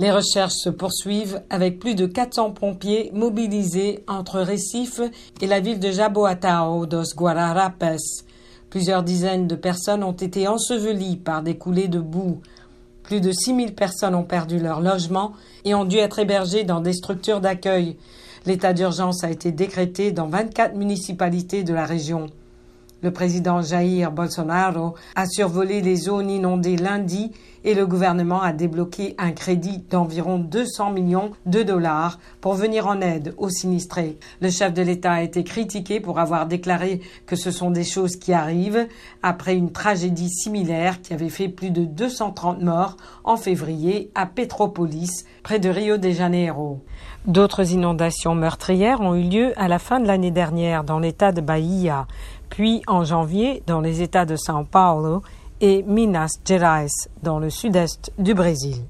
Les recherches se poursuivent avec plus de 400 pompiers mobilisés entre Recife et la ville de Jaboatão dos Guararapes. Plusieurs dizaines de personnes ont été ensevelies par des coulées de boue. Plus de 6000 personnes ont perdu leur logement et ont dû être hébergées dans des structures d'accueil. L'état d'urgence a été décrété dans 24 municipalités de la région. Le président Jair Bolsonaro a survolé les zones inondées lundi et le gouvernement a débloqué un crédit d'environ 200 millions de dollars pour venir en aide aux sinistrés. Le chef de l'État a été critiqué pour avoir déclaré que ce sont des choses qui arrivent après une tragédie similaire qui avait fait plus de 230 morts en février à Petropolis, près de Rio de Janeiro. D'autres inondations meurtrières ont eu lieu à la fin de l'année dernière dans l'État de Bahia puis en janvier dans les États de São Paulo et Minas Gerais dans le sud-est du Brésil.